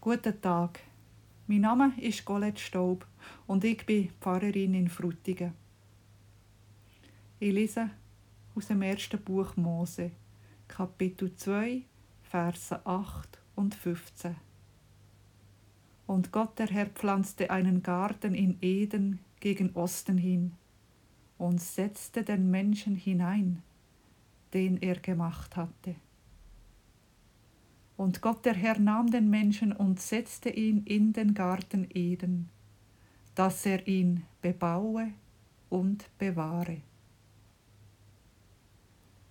Guten Tag. Mein Name ist Colette Staub und ich bin Pfarrerin in Frutigen. Ich lese aus dem ersten Buch Mose, Kapitel 2, Verse 8 und 15. Und Gott der Herr pflanzte einen Garten in Eden gegen Osten hin und setzte den Menschen hinein, den er gemacht hatte. Und Gott der Herr nahm den Menschen und setzte ihn in den Garten Eden, dass er ihn bebaue und bewahre.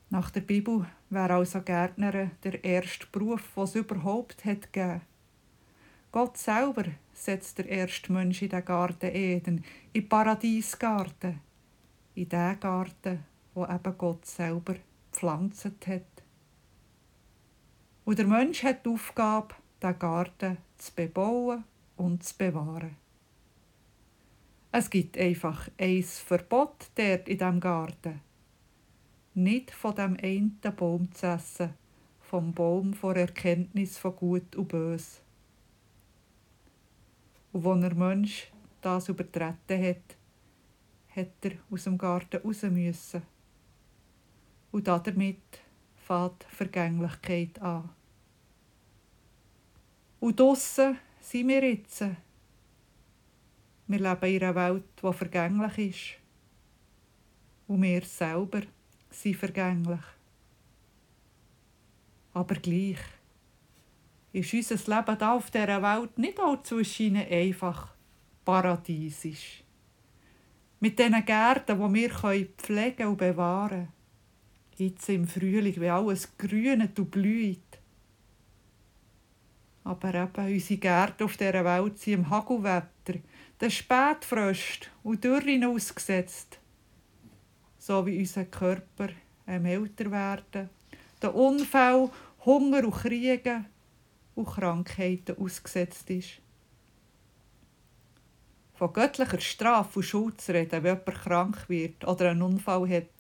Nach der Bibel wäre also Gärtner der erste Beruf, was überhaupt hat gegeben. Gott selber setzt der erste Mensch in den Garten Eden, in den Paradiesgarten, in den Garten, wo eben Gott selber gepflanzt hat. Und der Mensch hat die Aufgabe, den Garten zu bebauen und zu bewahren. Es gibt einfach ein Verbot dort in diesem Garten. Nicht von dem einen Baum zu essen, vom Baum vor Erkenntnis von Gut und Bös. Und als der Mensch das übertreten hat, hat er aus dem Garten raus müssen. Und damit fängt Vergänglichkeit an. Und draussen sind wir jetzt. Wir leben in einer Welt, die vergänglich ist. Und wir selber sind vergänglich. Aber gleich ist unser Leben hier auf dieser Welt nicht allzu einfach paradiesisch. Mit diesen Gärten, die wir pflegen und bewahren können. Jetzt im Frühling, wie alles grünet und blüht. Aber eben unsere Gärten auf dieser Welt sind im Hagelwetter, den Spätfröst und Dürren ausgesetzt. So wie unser Körper älter werden, der Unfall, Hunger und Kriege und Krankheiten ausgesetzt ist. Von göttlicher Strafe und Schuld zu reden, wenn jemand krank wird oder einen Unfall hat,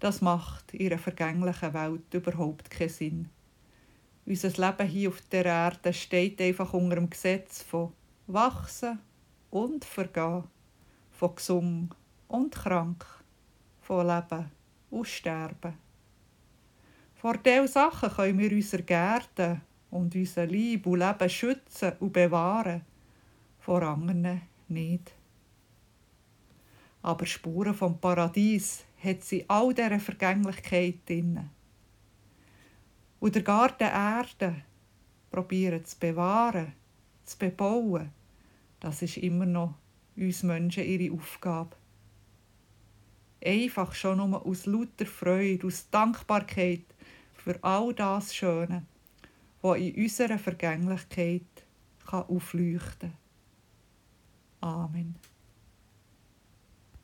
das macht in einer vergänglichen Welt überhaupt keinen Sinn. Unser Leben hier auf der Erde steht einfach unter dem Gesetz von Wachsen und Vergehen, von gesund und krank, von Leben und Sterben. Vor diesen Sachen können wir unsere Gärten und unser Lieb und Leben schützen und bewahren, vor anderen nicht. Aber Spuren vom Paradies hat sie all dieser Vergänglichkeit drin und der Garten Erde probieren zu bewahren, zu bebauen, das ist immer noch uns Menschen ihre Aufgabe. Einfach schon nur aus lauter Freude, aus Dankbarkeit für all das Schöne, was in unserer Vergänglichkeit aufleuchten kann. Amen.